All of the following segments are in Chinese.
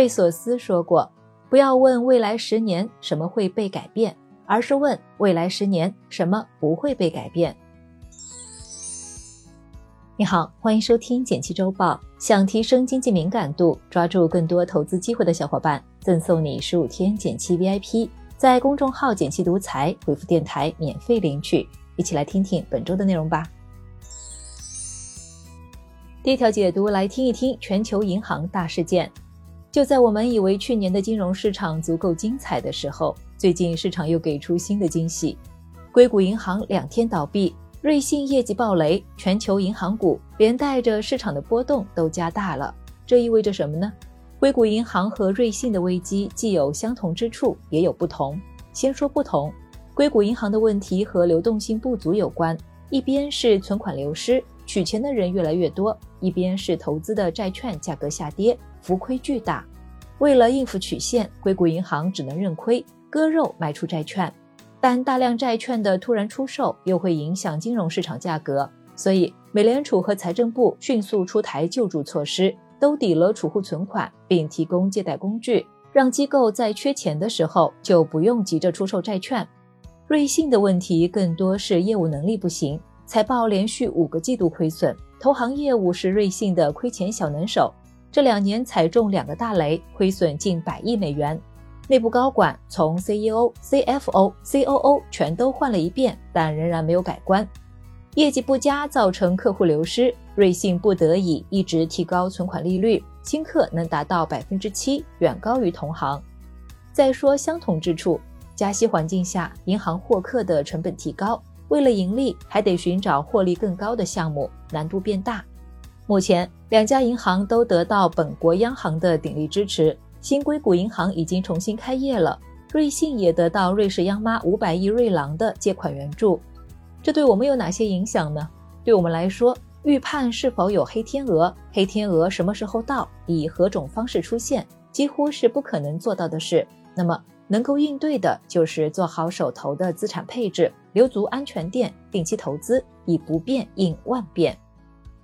贝索斯说过：“不要问未来十年什么会被改变，而是问未来十年什么不会被改变。”你好，欢迎收听简七周报。想提升经济敏感度，抓住更多投资机会的小伙伴，赠送你十五天简七 VIP，在公众号“简七独裁回复“电台”免费领取。一起来听听本周的内容吧。第一条解读，来听一听全球银行大事件。就在我们以为去年的金融市场足够精彩的时候，最近市场又给出新的惊喜。硅谷银行两天倒闭，瑞信业绩暴雷，全球银行股连带着市场的波动都加大了。这意味着什么呢？硅谷银行和瑞信的危机既有相同之处，也有不同。先说不同，硅谷银行的问题和流动性不足有关，一边是存款流失。取钱的人越来越多，一边是投资的债券价格下跌，浮亏巨大。为了应付曲线，硅谷银行只能认亏割肉卖出债券。但大量债券的突然出售又会影响金融市场价格，所以美联储和财政部迅速出台救助措施，兜底了储户存款，并提供借贷工具，让机构在缺钱的时候就不用急着出售债券。瑞信的问题更多是业务能力不行。财报连续五个季度亏损，投行业务是瑞信的亏钱小能手。这两年踩中两个大雷，亏损近百亿美元。内部高管从 CEO、CFO、COO 全都换了一遍，但仍然没有改观。业绩不佳造成客户流失，瑞信不得已一直提高存款利率，新客能达到百分之七，远高于同行。再说相同之处，加息环境下，银行获客的成本提高。为了盈利，还得寻找获利更高的项目，难度变大。目前，两家银行都得到本国央行的鼎力支持。新硅谷银行已经重新开业了，瑞信也得到瑞士央妈五百亿瑞郎的借款援助。这对我们有哪些影响呢？对我们来说，预判是否有黑天鹅，黑天鹅什么时候到，以何种方式出现，几乎是不可能做到的事。那么，能够应对的就是做好手头的资产配置，留足安全垫，定期投资，以不变应万变。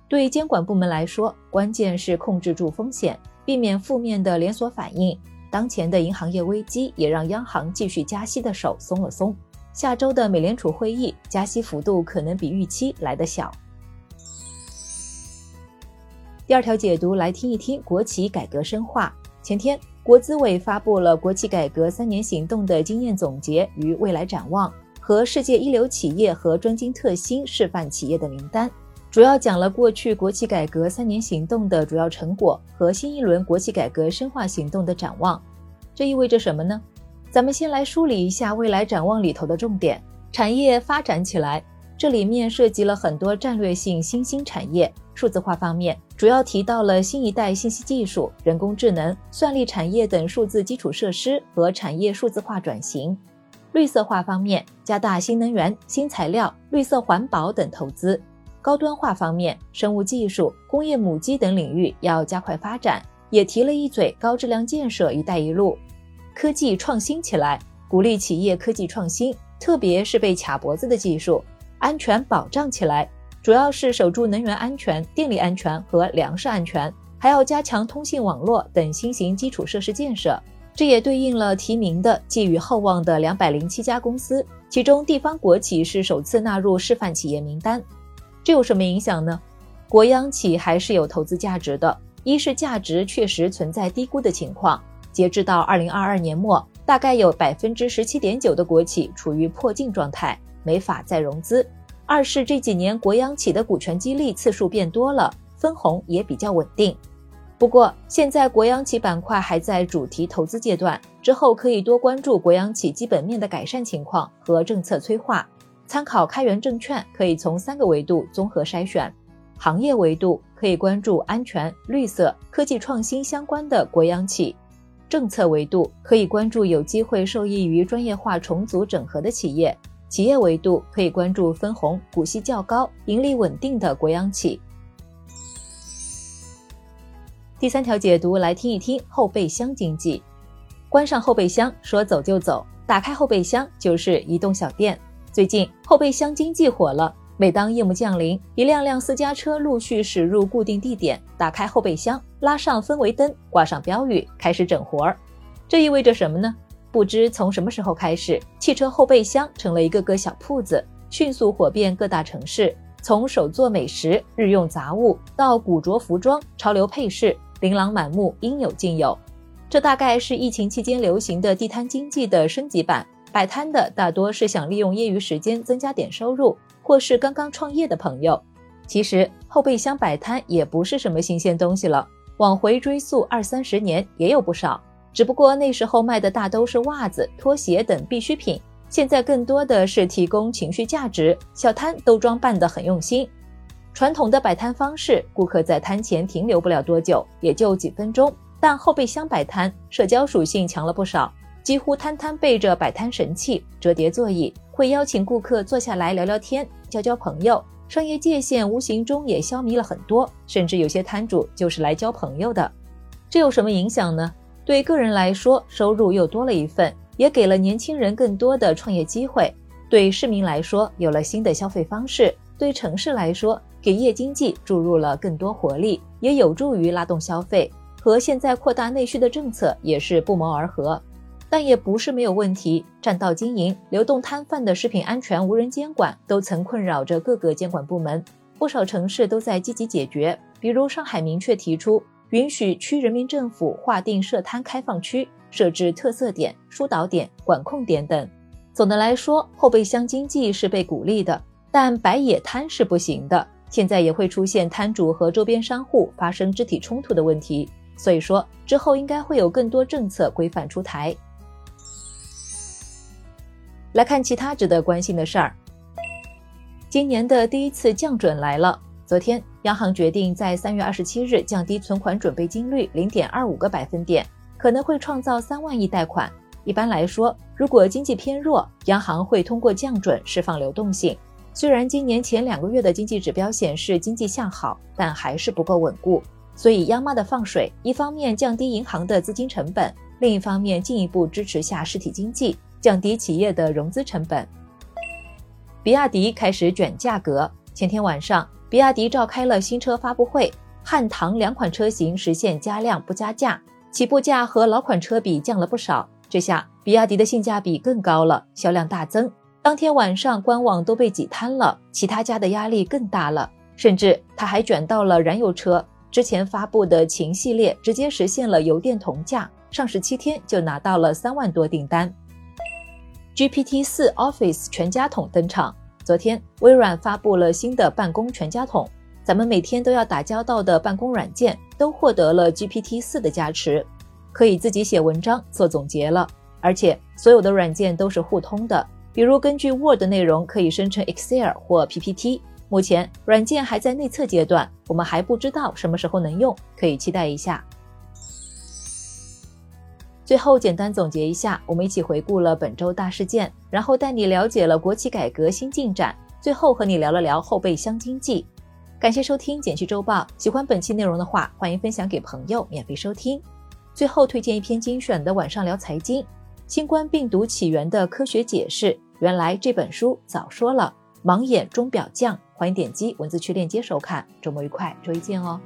对监管部门来说，关键是控制住风险，避免负面的连锁反应。当前的银行业危机也让央行继续加息的手松了松。下周的美联储会议加息幅度可能比预期来得小。第二条解读来听一听国企改革深化。前天。国资委发布了国企改革三年行动的经验总结与未来展望，和世界一流企业和专精特新示范企业的名单，主要讲了过去国企改革三年行动的主要成果和新一轮国企改革深化行动的展望。这意味着什么呢？咱们先来梳理一下未来展望里头的重点：产业发展起来。这里面涉及了很多战略性新兴产业。数字化方面，主要提到了新一代信息技术、人工智能、算力产业等数字基础设施和产业数字化转型。绿色化方面，加大新能源、新材料、绿色环保等投资。高端化方面，生物技术、工业母机等领域要加快发展，也提了一嘴高质量建设“一带一路”。科技创新起来，鼓励企业科技创新，特别是被卡脖子的技术。安全保障起来，主要是守住能源安全、电力安全和粮食安全，还要加强通信网络等新型基础设施建设。这也对应了提名的寄予厚望的两百零七家公司，其中地方国企是首次纳入示范企业名单。这有什么影响呢？国央企还是有投资价值的。一是价值确实存在低估的情况，截至到二零二二年末，大概有百分之十七点九的国企处于破净状态。没法再融资。二是这几年国央企的股权激励次数变多了，分红也比较稳定。不过现在国央企板块还在主题投资阶段，之后可以多关注国央企基本面的改善情况和政策催化。参考开源证券，可以从三个维度综合筛选。行业维度可以关注安全、绿色、科技创新相关的国央企；政策维度可以关注有机会受益于专业化重组整合的企业。企业维度可以关注分红、股息较高、盈利稳定的国央企。第三条解读来听一听后备箱经济。关上后备箱，说走就走；打开后备箱，就是移动小店。最近后备箱经济火了，每当夜幕降临，一辆辆私家车陆续驶入固定地点，打开后备箱，拉上氛围灯，挂上标语，开始整活儿。这意味着什么呢？不知从什么时候开始，汽车后备箱成了一个个小铺子，迅速火遍各大城市。从手作美食、日用杂物到古着服装、潮流配饰，琳琅满目，应有尽有。这大概是疫情期间流行的地摊经济的升级版。摆摊的大多是想利用业余时间增加点收入，或是刚刚创业的朋友。其实后备箱摆摊也不是什么新鲜东西了，往回追溯二三十年也有不少。只不过那时候卖的大都是袜子、拖鞋等必需品，现在更多的是提供情绪价值。小摊都装扮得很用心。传统的摆摊方式，顾客在摊前停留不了多久，也就几分钟。但后备箱摆摊，社交属性强了不少。几乎摊摊备着摆摊神器，折叠座椅会邀请顾客坐下来聊聊天、交交朋友，商业界限无形中也消弭了很多，甚至有些摊主就是来交朋友的。这有什么影响呢？对个人来说，收入又多了一份，也给了年轻人更多的创业机会；对市民来说，有了新的消费方式；对城市来说，给夜经济注入了更多活力，也有助于拉动消费，和现在扩大内需的政策也是不谋而合。但也不是没有问题。占道经营、流动摊贩的食品安全无人监管，都曾困扰着各个监管部门。不少城市都在积极解决，比如上海明确提出允许区人民政府划定设摊开放区，设置特色点、疏导点、管控点等。总的来说，后备箱经济是被鼓励的，但摆野摊是不行的。现在也会出现摊主和周边商户发生肢体冲突的问题。所以说，之后应该会有更多政策规范出台。来看其他值得关心的事儿。今年的第一次降准来了。昨天，央行决定在三月二十七日降低存款准备金率零点二五个百分点，可能会创造三万亿贷款。一般来说，如果经济偏弱，央行会通过降准释放流动性。虽然今年前两个月的经济指标显示经济向好，但还是不够稳固。所以，央妈的放水，一方面降低银行的资金成本，另一方面进一步支持下实体经济。降低企业的融资成本。比亚迪开始卷价格。前天晚上，比亚迪召开了新车发布会，汉唐两款车型实现加量不加价，起步价和老款车比降了不少。这下比亚迪的性价比更高了，销量大增。当天晚上官网都被挤瘫了，其他家的压力更大了。甚至他还卷到了燃油车，之前发布的秦系列直接实现了油电同价，上市七天就拿到了三万多订单。GPT 四 Office 全家桶登场。昨天，微软发布了新的办公全家桶，咱们每天都要打交道的办公软件都获得了 GPT 四的加持，可以自己写文章、做总结了。而且，所有的软件都是互通的，比如根据 Word 内容可以生成 Excel 或 PPT。目前，软件还在内测阶段，我们还不知道什么时候能用，可以期待一下。最后简单总结一下，我们一起回顾了本周大事件，然后带你了解了国企改革新进展，最后和你聊了聊后备箱经济。感谢收听《简讯周报》，喜欢本期内容的话，欢迎分享给朋友免费收听。最后推荐一篇精选的晚上聊财经：新冠病毒起源的科学解释。原来这本书早说了，盲眼钟表匠。欢迎点击文字区链接收看。周末愉快，周一见哦。